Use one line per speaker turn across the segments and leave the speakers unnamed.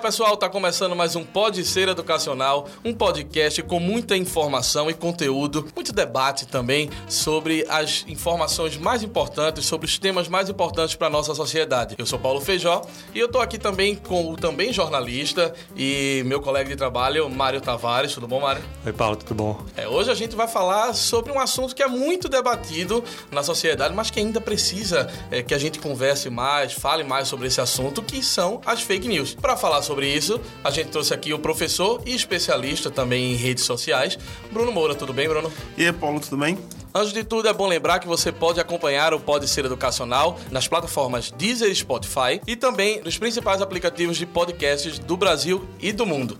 Pessoal, tá começando mais um Pode Ser Educacional, um podcast com muita informação e conteúdo, muito debate também sobre as informações mais importantes, sobre os temas mais importantes para nossa sociedade. Eu sou Paulo Feijó e eu tô aqui também com o também jornalista e meu colega de trabalho, Mário Tavares. Tudo bom, Mário?
Oi, Paulo, tudo bom?
É, hoje a gente vai falar sobre um assunto que é muito debatido na sociedade, mas que ainda precisa é, que a gente converse mais, fale mais sobre esse assunto, que são as fake news. Para falar sobre isso, a gente trouxe aqui o professor e especialista também em redes sociais, Bruno Moura. Tudo bem, Bruno?
E aí, Paulo, tudo bem?
Antes de tudo, é bom lembrar que você pode acompanhar o Pode Ser Educacional nas plataformas Deezer e Spotify e também nos principais aplicativos de podcasts do Brasil e do mundo.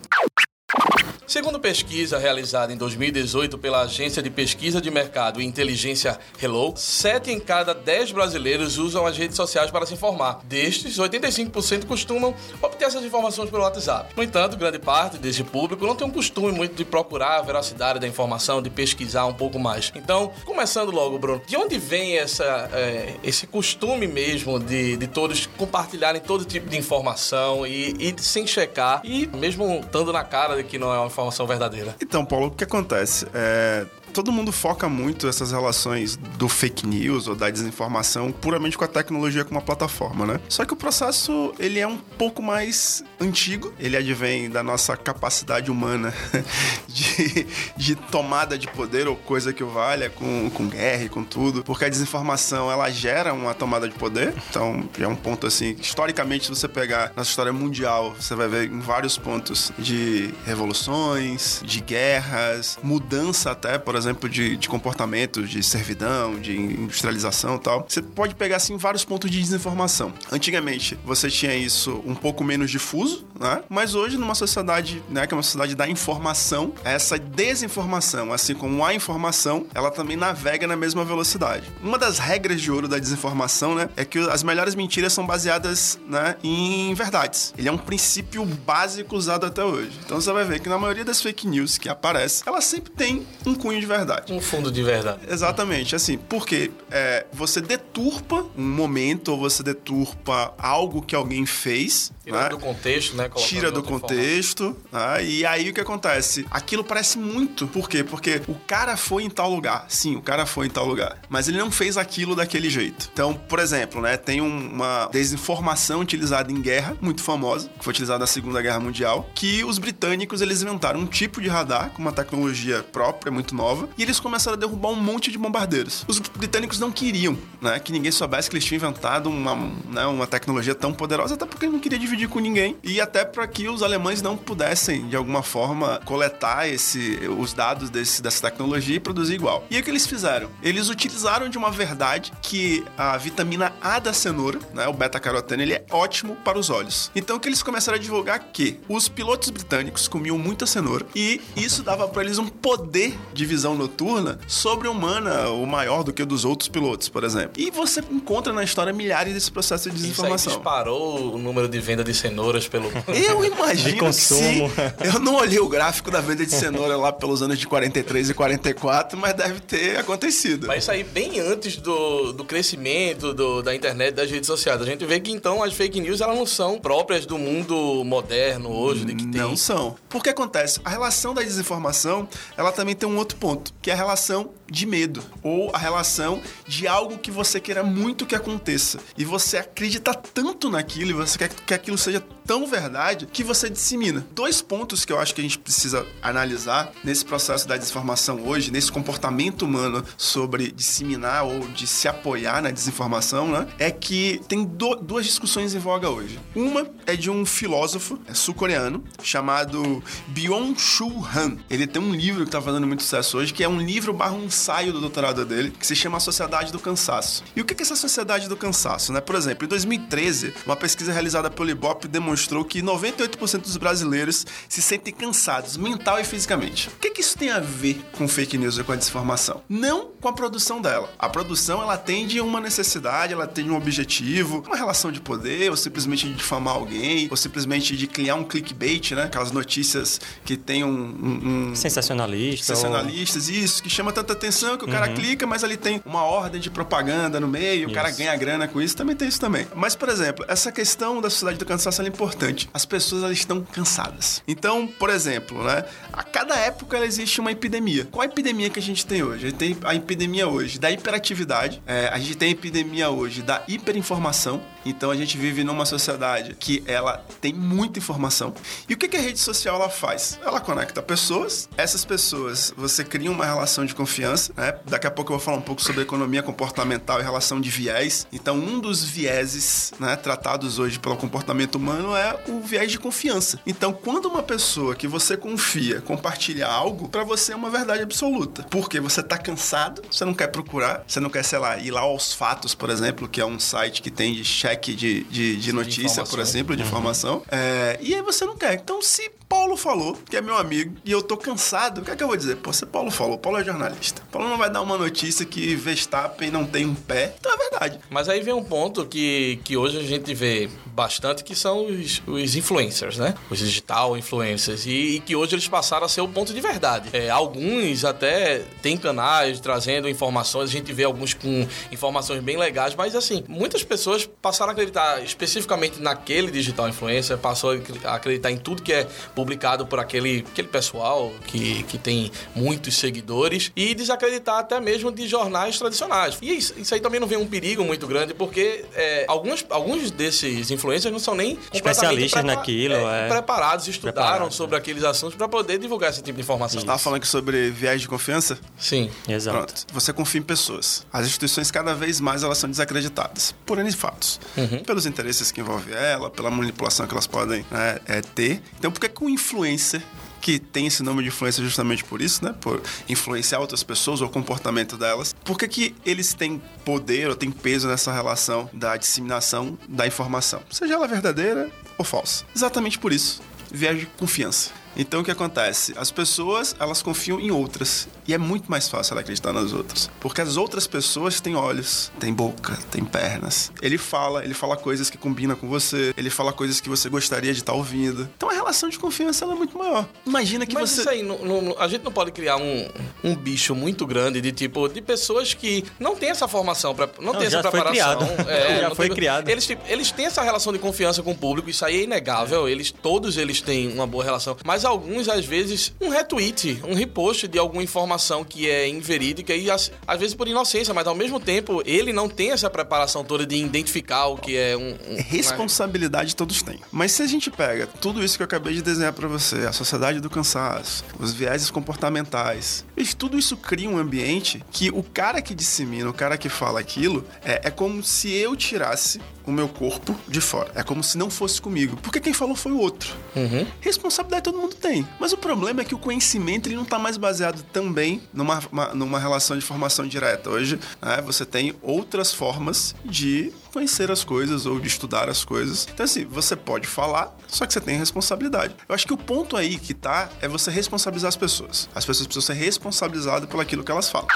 Segundo pesquisa realizada em 2018 pela Agência de Pesquisa de Mercado e Inteligência Hello, 7 em cada 10 brasileiros usam as redes sociais para se informar. Destes, 85% costumam obter essas informações pelo WhatsApp. No entanto, grande parte desse público não tem um costume muito de procurar a veracidade da informação, de pesquisar um pouco mais. Então, começando logo, Bruno, de onde vem essa, é, esse costume mesmo de, de todos compartilharem todo tipo de informação e, e sem checar, e mesmo estando na cara de que não é uma informação verdadeira?
Então, Paulo, o que acontece? É, todo mundo foca muito essas relações do fake news ou da desinformação puramente com a tecnologia como uma plataforma, né? Só que o processo, ele é um pouco mais antigo, ele advém da nossa capacidade humana de, de tomada de poder ou coisa que valha com, com guerra e com tudo, porque a desinformação, ela gera uma tomada de poder, então é um ponto assim, historicamente, se você pegar nossa história mundial, você vai ver em vários pontos de revoluções, de guerras, mudança até, por de, de comportamento, de servidão, de industrialização e tal. Você pode pegar, assim, vários pontos de desinformação. Antigamente, você tinha isso um pouco menos difuso, né? Mas hoje, numa sociedade, né, que é uma sociedade da informação, essa desinformação, assim como a informação, ela também navega na mesma velocidade. Uma das regras de ouro da desinformação, né, é que as melhores mentiras são baseadas, né, em verdades. Ele é um princípio básico usado até hoje. Então você vai ver que na maioria das fake news que aparecem, ela sempre tem um cunho de verdade.
Um fundo de verdade.
Exatamente, assim, porque é, você deturpa um momento ou você deturpa algo que alguém fez.
Tira
né?
do contexto, né? Colocando
Tira do contexto, né? e aí o que acontece? Aquilo parece muito. Por quê? Porque o cara foi em tal lugar. Sim, o cara foi em tal lugar. Mas ele não fez aquilo daquele jeito. Então, por exemplo, né? Tem um- uma desinformação utilizada em guerra, muito famosa, que foi utilizada na Segunda Guerra Mundial, que os britânicos eles inventaram um tipo de radar com uma tecnologia própria, muito nova, e eles começaram a derrubar um monte de bombardeiros. Os britânicos não queriam, né? Que ninguém soubesse que eles tinham inventado uma, né, uma tecnologia tão poderosa, até porque não queria dividir com ninguém, e até para que os alemães não pudessem, de alguma forma, coletar esse, os dados desse, dessa tecnologia e produzir igual. E o que eles fizeram? Eles utilizaram de uma verdade que a vitamina A da cenoura, né, o beta-caroteno, ele é ótimo para os olhos. Então que eles começaram a divulgar que os pilotos britânicos comiam muita cenoura e isso dava para eles um poder de visão noturna sobre-humana, ou maior do que o dos outros pilotos, por exemplo. E você encontra na história milhares desse processo de
Isso aí
desinformação.
disparou o número de venda de cenouras pelo.
Eu imagino
De consumo.
que sim. Eu não olhei o gráfico da venda de cenoura lá pelos anos de 43 e 44, mas deve ter acontecido.
Mas isso aí bem antes do, do crescimento do- da internet, das redes sociais. A gente vê que então as fake news elas não são próprias do mundo moderno hoje, de que tem.
Não são. Porque acontece, a relação da desinformação, ela também tem um outro ponto, que é a relação de medo, ou a relação de algo que você queira muito que aconteça. E você acredita tanto naquilo, e você quer que aquilo seja tão verdade, que você dissemina. Dois pontos que eu acho que a gente precisa analisar nesse processo da desinformação hoje, nesse comportamento humano sobre disseminar ou de se apoiar na desinformação, né? É que tem do- duas discussões em voga hoje. Uma é de um filósofo sul-coreano chamado Byung-Chul Han. Ele tem um livro que tá fazendo muito sucesso hoje hoje, que é um livro barra um ensaio do doutorado dele, que se chama A Sociedade do Cansaço. E o que é essa Sociedade do Cansaço, né? Por exemplo, em 2013, uma pesquisa realizada pelo Ibope demonstrou que 98% dos brasileiros se sentem cansados, mental e fisicamente. O que, que isso tem a ver com fake news e com a desinformação? Não com a produção dela. A produção, ela atende uma necessidade, ela atende um objetivo, uma relação de poder, ou simplesmente de difamar alguém, ou simplesmente de criar um clickbait, né? Aquelas notícias que tem um... um,
um... Sensacionalista.
Sensacionalistas, ou... isso, que chama tanta atenção que o cara uhum. clica, mas ali tem uma ordem de propaganda no meio, isso. o cara ganha grana com isso, também tem isso também. Mas, por exemplo, essa questão da sociedade do cansaço é importante. As pessoas, elas estão cansadas. Então, por exemplo, né? A cada época existe uma epidemia. Qual a epidemia que a gente tem hoje? A gente tem a epidemia hoje da hiperatividade, é, a gente tem a epidemia hoje da hiperinformação. Então a gente vive numa sociedade que ela tem muita informação. E o que, a rede social ela faz? Ela conecta pessoas. Essas pessoas, você cria uma relação de confiança. Né? Daqui a pouco eu vou falar um pouco sobre economia comportamental e relação de viés. Então um dos vieses né, tratados hoje pelo comportamento humano é o viés de confiança. Então quando uma pessoa que você confia compartilha algo, para você é uma verdade absoluta. Porque você tá cansado, você não quer procurar, você não quer, sei lá, ir lá aos fatos, por exemplo, que é um site que tem de de, de, de notícia, de por exemplo, de uhum. informação. É, e aí você não quer. Então, se Paulo falou, que é meu amigo, e eu tô cansado, o que é que eu vou dizer? Pô, se Paulo falou, Paulo é jornalista. Paulo não vai dar uma notícia que Verstappen não tem um pé. Então é verdade.
Mas aí vem um ponto que, que hoje a gente vê bastante, que são os, os influencers, né? Os digital influencers. E, e, que hoje eles passaram a ser o ponto de verdade. É, alguns até têm canais trazendo informações, a gente vê alguns com informações bem legais, mas assim, muitas pessoas passaram a acreditar especificamente naquele digital influencer, passou a acreditar em tudo que é publicado por aquele, aquele pessoal que, que tem muitos seguidores e desacreditar até mesmo de jornais tradicionais. E isso, isso aí também não vem um perigo muito grande, porque é, alguns, alguns desses influencers não são nem
especialistas naquilo,
é, é. preparados, estudaram Preparado, sobre né? aqueles assuntos para poder divulgar esse tipo de informação. Você
estava falando aqui sobre viés de confiança?
Sim.
Exato. Pronto.
Você confia em pessoas. As instituições cada vez mais elas são desacreditadas por N fatos. Uhum. Pelos interesses que envolvem ela, pela manipulação que elas podem né, é, ter. Então, por que, que o influencer que tem esse nome de influência justamente por isso, né? Por influenciar outras pessoas ou o comportamento delas. Por que, que eles têm poder ou têm peso nessa relação da disseminação da informação? Seja ela verdadeira ou falsa. Exatamente por isso. Viagem de confiança. Então o que acontece? As pessoas, elas confiam em outras. E é muito mais fácil ela acreditar nas outras. Porque as outras pessoas têm olhos, têm boca, têm pernas. Ele fala, ele fala coisas que combinam com você, ele fala coisas que você gostaria de estar ouvindo. Então a relação de confiança é muito maior. Imagina que
Mas
você.
Isso aí, não, não, a gente não pode criar um, um bicho muito grande de tipo, de pessoas que não têm essa formação, pra, não, não tem essa preparação.
Criado. É, já foi tem, criado.
Eles, eles têm essa relação de confiança com o público, isso aí é inegável. Eles, todos eles têm uma boa relação. Mas mas alguns, às vezes, um retweet, um repost de alguma informação que é inverídica e às, às vezes por inocência, mas ao mesmo tempo ele não tem essa preparação toda de identificar o que é um. um
Responsabilidade uma... todos têm. Mas se a gente pega tudo isso que eu acabei de desenhar para você, a sociedade do cansaço, os vieses comportamentais, tudo isso cria um ambiente que o cara que dissemina, o cara que fala aquilo, é, é como se eu tirasse o meu corpo de fora. É como se não fosse comigo. Porque quem falou foi o outro. Uhum. Responsabilidade todo mundo tem. Mas o problema é que o conhecimento ele não está mais baseado também numa, uma, numa relação de formação direta. Hoje, né, você tem outras formas de conhecer as coisas ou de estudar as coisas. Então, assim, você pode falar, só que você tem responsabilidade. Eu acho que o ponto aí que tá é você responsabilizar as pessoas. As pessoas precisam ser responsabilizadas pelo aquilo que elas falam.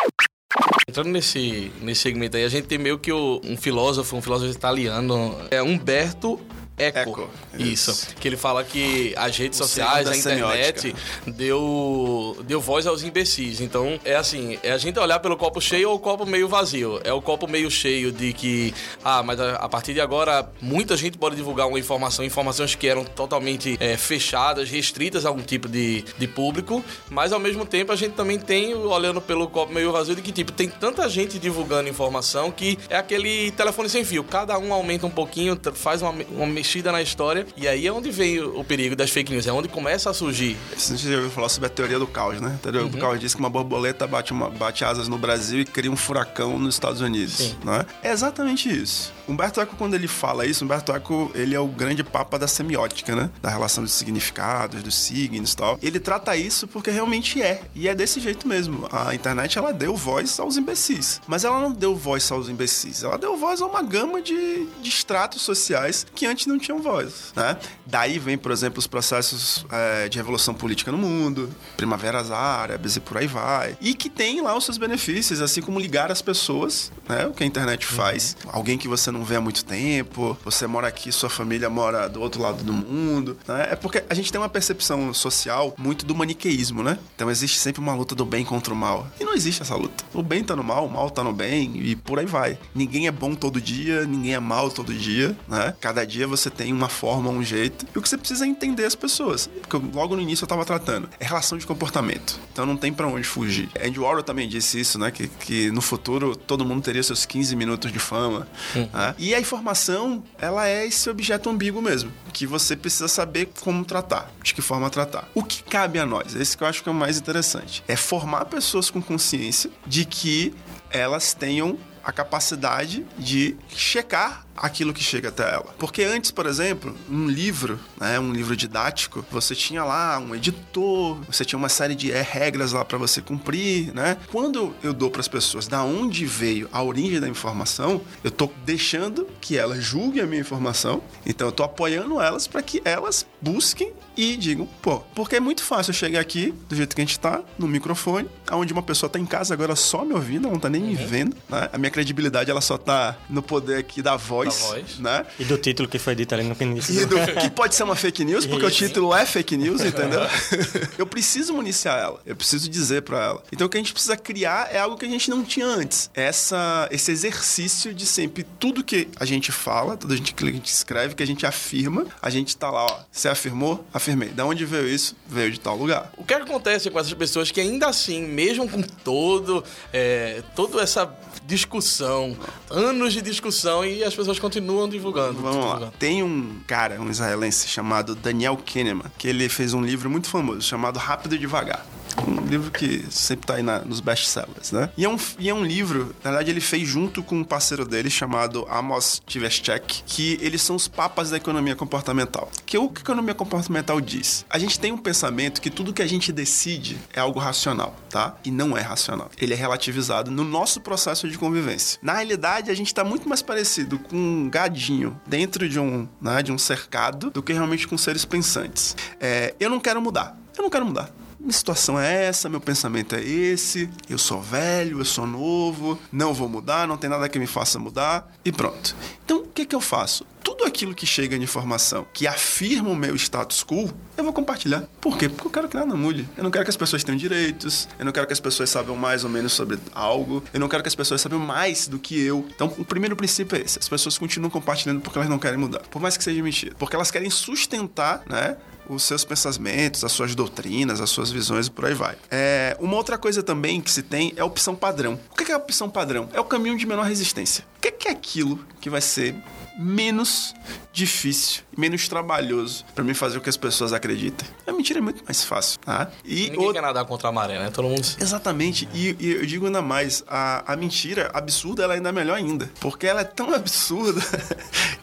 Entrando nesse, nesse segmento aí, a gente tem meio que o, um filósofo, um filósofo italiano, é Humberto Eco. Eco isso. isso. Que ele fala que as redes o sociais, a internet, deu, deu voz aos imbecis. Então, é assim, é a gente olhar pelo copo cheio ou o copo meio vazio. É o copo meio cheio de que, ah, mas a, a partir de agora, muita gente pode divulgar uma informação, informações que eram totalmente é, fechadas, restritas a algum tipo de, de público, mas ao mesmo tempo a gente também tem, olhando pelo copo meio vazio, de que, tipo, tem tanta gente divulgando informação que é aquele telefone sem fio. Cada um aumenta um pouquinho, faz uma, uma mexida na história. E aí é onde vem o perigo das fake news, é onde começa a surgir.
Você já ouviu falar sobre a teoria do caos, né? A teoria uhum. do caos diz que uma borboleta bate, uma, bate asas no Brasil e cria um furacão nos Estados Unidos. Sim. Né? É exatamente isso. Humberto Eco, quando ele fala isso, Humberto Eco, ele é o grande papa da semiótica, né? Da relação dos significados, dos signos e tal. Ele trata isso porque realmente é. E é desse jeito mesmo. A internet, ela deu voz aos imbecis. Mas ela não deu voz aos imbecis. Ela deu voz a uma gama de, de estratos sociais que antes não tinham voz, né? Daí vem, por exemplo, os processos é, de revolução política no mundo, primaveras árabes e por aí vai. E que tem lá os seus benefícios, assim como ligar as pessoas, né? O que a internet faz. Uhum. Alguém que você não vê há muito tempo, você mora aqui, sua família mora do outro lado do mundo, né? É porque a gente tem uma percepção social muito do maniqueísmo, né? Então existe sempre uma luta do bem contra o mal. E não existe essa luta. O bem tá no mal, o mal tá no bem e por aí vai. Ninguém é bom todo dia, ninguém é mal todo dia, né? Cada dia você tem uma forma, um jeito. E o que você precisa é entender as pessoas. Porque logo no início eu tava tratando. É relação de comportamento. Então não tem para onde fugir. Andy Warhol também disse isso, né? Que, que no futuro todo mundo teria seus 15 minutos de fama. Hum. Né? E a informação, ela é esse objeto ambíguo mesmo. Que você precisa saber como tratar, de que forma tratar. O que cabe a nós? Esse que eu acho que é o mais interessante. É formar pessoas com consciência de que elas tenham a capacidade de checar aquilo que chega até ela. Porque antes, por exemplo, um livro, né, um livro didático, você tinha lá um editor, você tinha uma série de regras lá para você cumprir, né? Quando eu dou para as pessoas da onde veio a origem da informação, eu tô deixando que elas julguem a minha informação, então eu tô apoiando elas para que elas busquem e digam, pô, porque é muito fácil eu chegar aqui do jeito que a gente tá, no microfone, onde uma pessoa tá em casa agora só me ouvindo, ela não tá nem uhum. me vendo, né? A minha credibilidade ela só tá no poder aqui da voz voz, voz. né?
E do título que foi dito ali no início.
E do, que pode ser uma fake news, porque Isso. o título é fake news, entendeu? eu preciso municiar ela, eu preciso dizer para ela. Então o que a gente precisa criar é algo que a gente não tinha antes. Essa, esse exercício de sempre tudo que a gente fala, tudo que a gente escreve, que a gente afirma, a gente tá lá, ó. Você afirmou? Afirmei. Da onde veio isso? Veio de tal lugar.
O que acontece com essas pessoas que ainda assim, mesmo com todo, é, toda essa discussão, anos de discussão e as pessoas continuam divulgando.
Vamos
divulgando.
lá. Tem um cara, um israelense chamado Daniel Kahneman, que ele fez um livro muito famoso chamado Rápido e Devagar. Um livro que sempre tá aí na, nos best-sellers, né? E é, um, e é um livro, na verdade, ele fez junto com um parceiro dele chamado Amos Tversky, que eles são os papas da economia comportamental. Que o que a economia comportamental diz? A gente tem um pensamento que tudo que a gente decide é algo racional, tá? E não é racional. Ele é relativizado no nosso processo de convivência. Na realidade, a gente está muito mais parecido com um gadinho dentro de um, né, de um cercado do que realmente com seres pensantes. É, eu não quero mudar. Eu não quero mudar minha situação é essa, meu pensamento é esse, eu sou velho, eu sou novo, não vou mudar, não tem nada que me faça mudar e pronto. Então, o que, que eu faço? Tudo aquilo que chega de informação que afirma o meu status quo, eu vou compartilhar. Por quê? Porque eu quero que nada mude. Eu não quero que as pessoas tenham direitos, eu não quero que as pessoas saibam mais ou menos sobre algo, eu não quero que as pessoas saibam mais do que eu. Então, o primeiro princípio é esse: as pessoas continuam compartilhando porque elas não querem mudar, por mais que seja mentira. Porque elas querem sustentar, né? Os seus pensamentos, as suas doutrinas, as suas visões e por aí vai. É, uma outra coisa também que se tem é a opção padrão. O que é a opção padrão? É o caminho de menor resistência. O que é aquilo que vai ser menos difícil, menos trabalhoso para mim fazer o que as pessoas acreditem. A mentira é muito mais fácil, tá?
E Ninguém quer nadar contra a maré, né? Todo mundo...
Exatamente. E, e, eu digo ainda mais, a, a mentira absurda, ela é ainda melhor ainda. Porque ela é tão absurda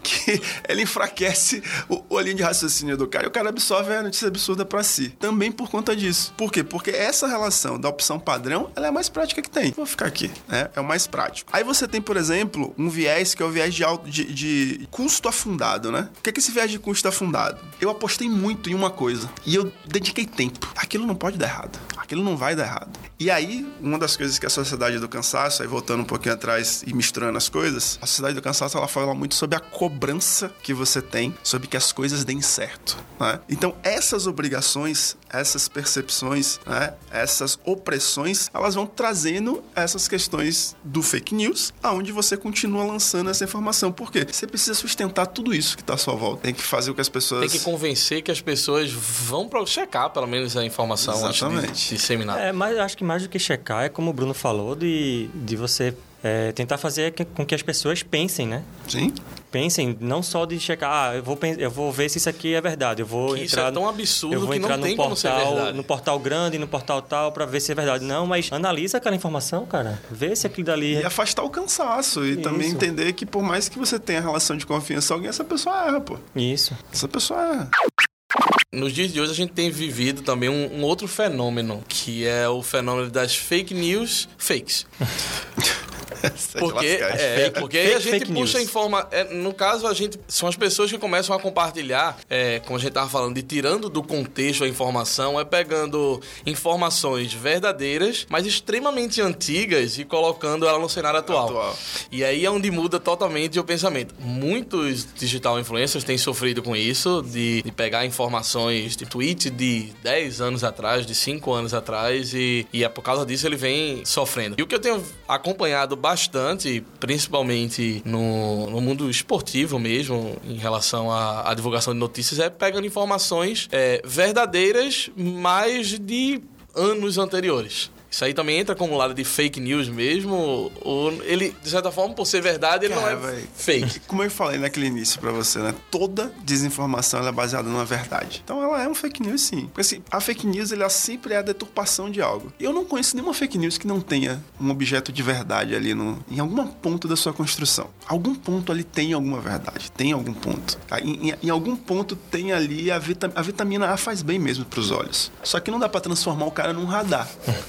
ela enfraquece o, o linha de raciocínio do cara e o cara absorve a notícia absurda para si. Também por conta disso. Por quê? Porque essa relação da opção padrão, ela é a mais prática que tem. Vou ficar aqui, né? É o mais prático. Aí você tem, por exemplo, um viés que é o viés de, alto, de, de custo afundado, né? O que é que esse viagem de custo afundado? Eu apostei muito em uma coisa e eu dediquei tempo. Aquilo não pode dar errado. Aquilo não vai dar errado. E aí, uma das coisas que a sociedade do cansaço, aí voltando um pouquinho atrás e misturando as coisas, a sociedade do cansaço ela fala muito sobre a cobrança que você tem sobre que as coisas deem certo. Né? Então, essas obrigações, essas percepções, né? essas opressões, elas vão trazendo essas questões do fake news, aonde você continua lançando essa informação. Por quê? Você precisa sustentar tudo isso que está à sua volta. Tem que fazer o que as pessoas.
Tem que convencer que as pessoas vão para checar, pelo menos, a informação
Exatamente.
antes de disseminar.
É, mas acho que mais do que checar, é como o Bruno falou, de, de você é tentar fazer com que as pessoas pensem, né?
Sim.
Pensem, não só de checar, ah, eu vou, eu vou ver se isso aqui é verdade. Eu vou
Que isso
entrar.
é tão absurdo
eu vou
que não
entrar no
tem como ser
portal, no portal grande, no portal tal, pra ver se é verdade. Não, mas analisa aquela informação, cara. Vê se aquilo dali.
E afastar o cansaço. E também
Isso.
entender que por mais que você tenha relação de confiança com alguém, essa pessoa erra, pô.
Isso.
Essa pessoa erra.
Nos dias de hoje a gente tem vivido também um, um outro fenômeno, que é o fenômeno das fake news fakes. Porque, é,
Fake-
porque aí a
fake-
gente
fake
puxa
news.
informa. é, no caso, a gente. São as pessoas que começam a compartilhar, é, como a gente tava falando, de tirando do contexto a informação, é pegando informações verdadeiras, mas extremamente antigas e colocando ela no cenário atual.
Atual.
E aí é onde muda totalmente o pensamento. Muitos digital influencers têm sofrido com isso, de, de pegar informações de tweet de 10 anos atrás, de 5 anos atrás, e, e é por causa disso ele vem sofrendo. E o que eu tenho acompanhado bastante, principalmente no, no mundo esportivo mesmo, em relação à, à divulgação de notícias, é pegando informações é, verdadeiras, mas de anos anteriores. Isso aí também entra como lado de fake news mesmo, ou ele, de certa forma, por ser verdade, ele
Cara,
não é
véi.
fake.
Como eu falei naquele início pra você, né? Toda desinformação é baseada numa verdade. Então ela é um fake news, sim. Porque assim, a fake news ela sempre é a deturpação de algo. E eu não conheço nenhuma fake news que não tenha um objeto de verdade ali no, em algum ponto da sua construção. Algum ponto ali tem alguma verdade. Tem algum ponto. Tá? Em, em- em algum ponto tem ali a, vita- a vitamina A faz bem mesmo pros olhos. Só que não dá pra transformar o cara num radar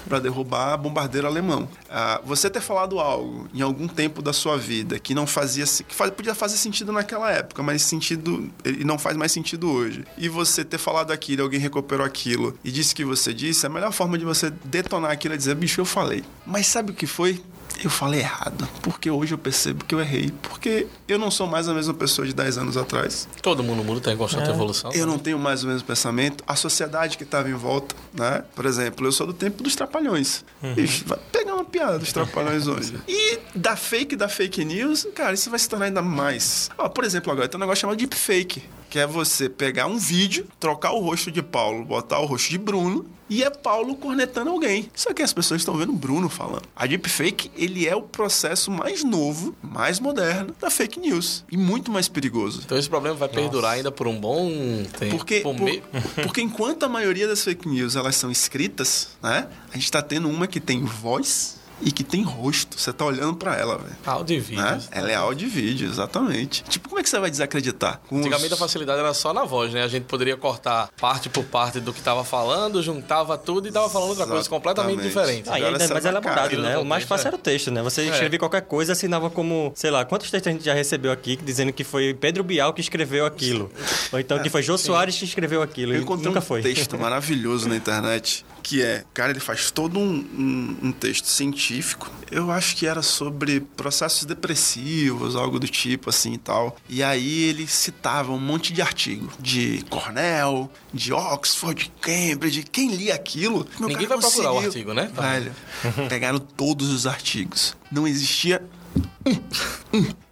pra derrubar bombardeiro alemão. Ah, você ter falado algo em algum tempo da sua vida que não fazia que faz- podia fazer sentido naquela época, mas sentido ele não faz mais sentido hoje. E você ter falado aquilo, alguém recuperou aquilo e disse que você disse, a melhor forma de você detonar aquilo é dizer, bicho, eu falei. Mas sabe o que foi? Eu falei errado, porque hoje eu percebo que eu errei, porque eu não sou mais a mesma pessoa de 10 anos atrás.
Todo mundo muda, tá em constante evolução.
Eu não tenho mais o mesmo pensamento. A sociedade que estava em volta, né? Por exemplo, eu sou do tempo dos trapalhões. Bicho, vai pegar uma piada dos trapalhões hoje. E da fake, da fake news, cara, isso vai se tornar ainda mais. Ó, por exemplo, agora tem um negócio chamado deepfake. Que é você pegar um vídeo, trocar o rosto de Paulo, botar o rosto de Bruno e é Paulo cornetando alguém. Só que as pessoas estão vendo Bruno falando. A deepfake, ele é o processo mais novo, mais moderno da fake news. E muito mais perigoso.
Então esse problema vai perdurar ainda por um bom tempo.
Porque,
Por
porque enquanto a maioria das fake news elas são escritas, né? A gente tá tendo uma que tem voz e que tem rosto. Você tá olhando pra ela, velho.
Áudio e
Né?
vídeos.
Ela é áudio e vídeo, exatamente. Tipo, como é que você vai desacreditar? Com os-
Antigamente a facilidade era só na voz, né? A gente poderia cortar parte por parte do que tava falando, juntava tudo e tava falando outra coisa completamente diferente.
Aí
Agora
ainda é
você
mais
vai
elaborado,
cara,
né? O
do
mais fácil
é.
era o texto, né? Você
É.
escrevia qualquer coisa, assinava como, sei lá, quantos textos a gente já recebeu aqui dizendo que foi Pedro Bial que escreveu aquilo. Ou então que foi Jô Soares que escreveu aquilo.
Eu
e
encontrei
nunca
um
foi.
texto maravilhoso na internet que é, cara, ele faz todo um, um- um texto científico. Eu acho que era sobre processos depressivos, algo do tipo assim e tal. E aí ele citava um monte de artigo de Cornell, de Oxford, de Cambridge. Quem lia aquilo? meu
Ninguém vai procurar o
conseguiu.
artigo, né?
Velho, pegaram todos os artigos. Não existia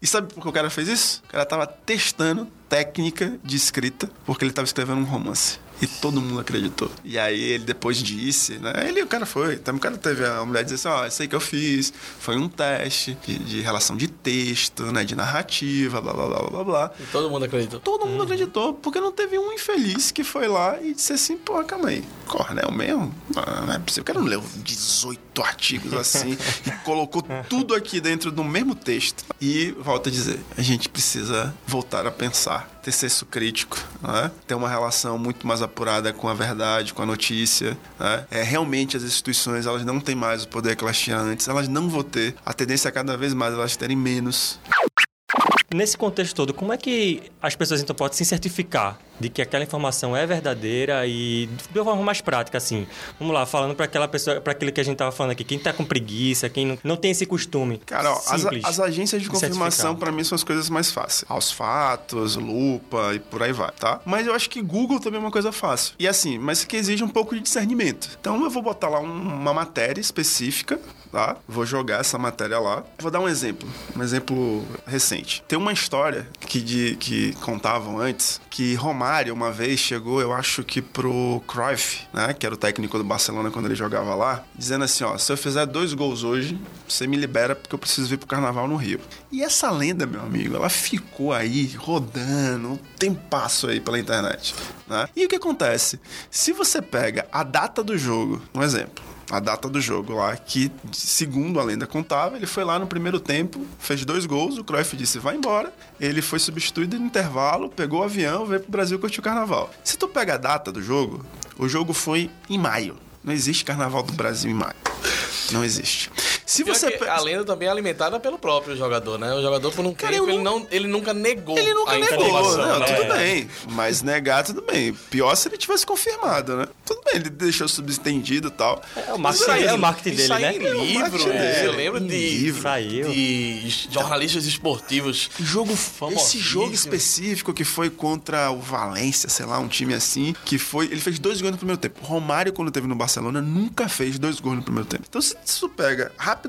e sabe por que o cara fez isso? O cara tava testando técnica de escrita porque ele tava escrevendo um romance. E todo mundo acreditou. E aí ele depois disse, né? Ele, o cara foi. Então, o cara teve a mulher dizer assim, ó, isso aí que eu fiz foi um teste de, de relação de texto, né? De narrativa, blá, blá, blá, blá, blá.
E todo mundo acreditou.
Todo mundo acreditou, porque não teve um infeliz que foi lá e disse assim, pô, calma aí, Cornel mesmo? Ah, não é possível, o cara não leu 18 artigos assim e colocou tudo aqui dentro do mesmo texto. E, volto a dizer, a gente precisa voltar a pensar, ter senso crítico, né? ter uma relação muito mais apurada com a verdade, com a notícia. Né? É, realmente as instituições, elas não têm mais o poder que elas tinham antes, elas não vão ter. A tendência é cada vez mais elas terem menos.
Nesse contexto todo, como é que as pessoas então podem se certificar de que aquela informação é verdadeira e de uma forma mais prática, assim? Vamos lá, falando para aquela pessoa, para aquilo que a gente tava falando aqui, quem tá com preguiça, quem não, não tem esse costume.
Cara, ó, as,
simples
as agências de confirmação, pra mim, são as coisas mais fáceis. Aos fatos, lupa e por aí vai, tá? Mas eu acho que Google também é uma coisa fácil. E assim, mas que exige um pouco de discernimento. Então eu vou botar lá um- uma matéria específica, tá? Vou jogar essa matéria lá. Vou dar um exemplo, um exemplo recente. Tem uma história que, de, que contavam antes que Romário uma vez chegou, eu acho que pro Cruyff, né, que era o técnico do Barcelona quando ele jogava lá, dizendo assim, ó, se eu fizer dois gols hoje, você me libera porque eu preciso vir pro carnaval no Rio. E essa lenda, meu amigo, ela ficou aí rodando um tempasso aí pela internet, né? E o que acontece? Se você pega a data do jogo, um exemplo, a data do jogo lá, que, segundo a lenda contava, ele foi lá no primeiro tempo, fez dois gols, o Cruyff disse, vai embora. Ele foi substituído no intervalo, pegou o avião, veio pro Brasil curtir o carnaval. Se tu pega a data do jogo, o jogo foi em maio. Não existe carnaval do Brasil em maio. Não existe. Se
Pior
você
que A lenda também é alimentada pelo próprio jogador, né? O jogador, por um
Cara,
tempo, ele, não, ele nunca negou
Ele nunca
a
negou, não,
né?
tudo bem. Mas negar, tudo bem. Pior se ele tivesse confirmado, né? Tudo bem, ele deixou subentendido e tal.
É o marketing,
Isso aí-
é o marketing
isso
dele, né?
em livro,
marketing
né?
dele.
Eu lembro
Em
de,
livro.
Saiu.
de jornalistas esportivos.
Jogo,
Famosíssimo.
esse jogo específico que foi contra o Valência, sei lá, um time assim, que foi. Ele fez dois gols no primeiro tempo. Romário, quando teve no Barcelona, nunca fez dois gols no primeiro tempo. Então, se tu pega rapidamente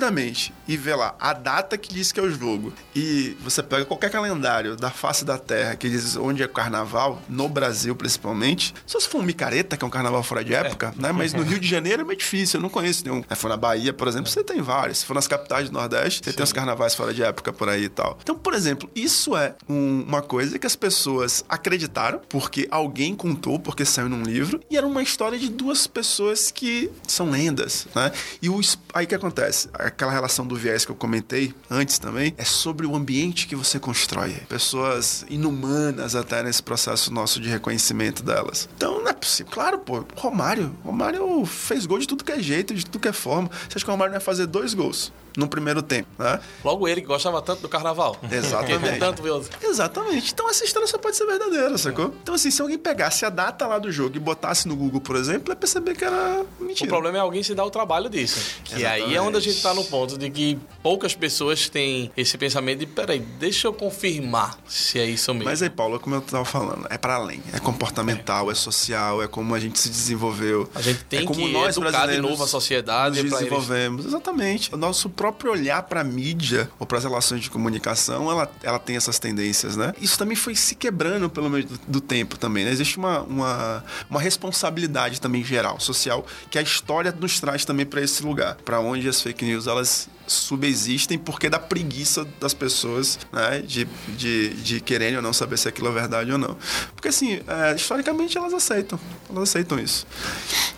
e vê lá a data que diz que é o jogo, e você pega qualquer calendário da face da terra que diz onde é carnaval, no Brasil principalmente, só se for um micareta, que é um carnaval fora de época, né? Mas no Rio de Janeiro é meio difícil, eu não conheço nenhum. Se for na Bahia, por exemplo, você tem vários. Se for nas capitais do Nordeste, você tem os carnavais fora de época por aí e tal. Então, por exemplo, isso é um- uma coisa que as pessoas acreditaram, porque alguém contou, porque saiu num livro, e era uma história de duas pessoas que são lendas, né? E o, aí o que acontece? Aquela relação do viés que eu comentei antes também, é sobre o ambiente que você constrói. Pessoas inumanas até nesse processo nosso de reconhecimento delas. Então, não é possível. Claro, pô, Romário. Romário fez gol de tudo que é jeito, de tudo que é forma. Você acha que o Romário não ia fazer dois gols no primeiro tempo, né?
Logo ele que gostava tanto do carnaval.
Exatamente.
Tanto os-
Exatamente. Então essa história só pode ser verdadeira, sacou? Então, assim, se alguém pegasse a data lá do jogo e botasse no Google, por exemplo, ia perceber que era
O
mentira.
problema é alguém se dar o trabalho disso. Que aí é onde a gente tá no ponto de que poucas pessoas têm esse pensamento de, peraí, deixa eu confirmar se é isso mesmo.
Mas aí, Paulo, como eu tava falando, é para além. É comportamental, é. social, é como a gente se desenvolveu.
A gente tem
é como
que
nós
educar de novo a sociedade
nos
pra eles-
desenvolvemos. Exatamente. O nosso próprio olhar para mídia ou para as relações de comunicação, ela, ela tem essas tendências, né? Isso também foi se quebrando pelo meio do, do tempo também, né? Existe uma, uma, uma responsabilidade também geral, social, que a história nos traz também para esse lugar, para onde as fake news elas subexistem porque da preguiça das pessoas, né? De, de, de quererem ou não saber se aquilo é verdade ou não. Porque assim, é, historicamente elas aceitam. Elas aceitam isso.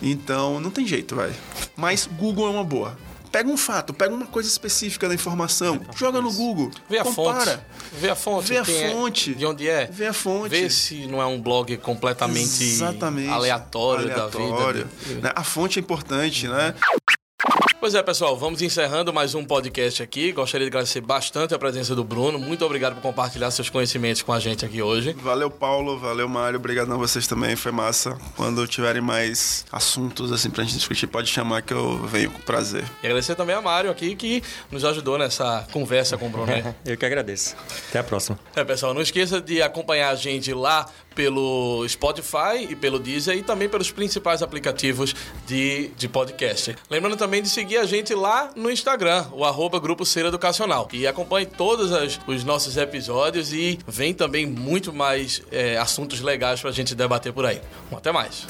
Então, não tem jeito, vai. Mas Google é uma boa. Pega um fato, pega uma coisa específica da informação, joga no Google,
Vê a
compara.
fonte. Vê a fonte.
Vê a
é,
fonte.
de onde é.
Vê a fonte.
Vê se não é um blog completamente
Exatamente.
aleatório,
Aleatório.
da vida.
Né? A fonte é importante, né?
Pois é, pessoal, vamos encerrando mais um podcast aqui. Gostaria de agradecer bastante a presença do Bruno. Muito obrigado por compartilhar seus conhecimentos com a gente aqui hoje.
Valeu, Paulo. Valeu, Mário. Obrigadão a vocês também. Foi massa. Quando tiverem mais assuntos assim pra gente discutir, pode chamar que eu venho com prazer.
E agradecer também a Mário aqui, que nos ajudou nessa conversa com o Bruno. né?
Eu que agradeço. Até a próxima.
É, pessoal, não esqueça de acompanhar a gente lá pelo Spotify e pelo Deezer e também pelos principais aplicativos de, de podcast. Lembrando também de seguir a gente lá no Instagram, o arroba Grupo Ser Educacional. E acompanhe todos as, os nossos episódios e vem também muito mais é, assuntos legais para a gente debater por aí. Bom, até mais!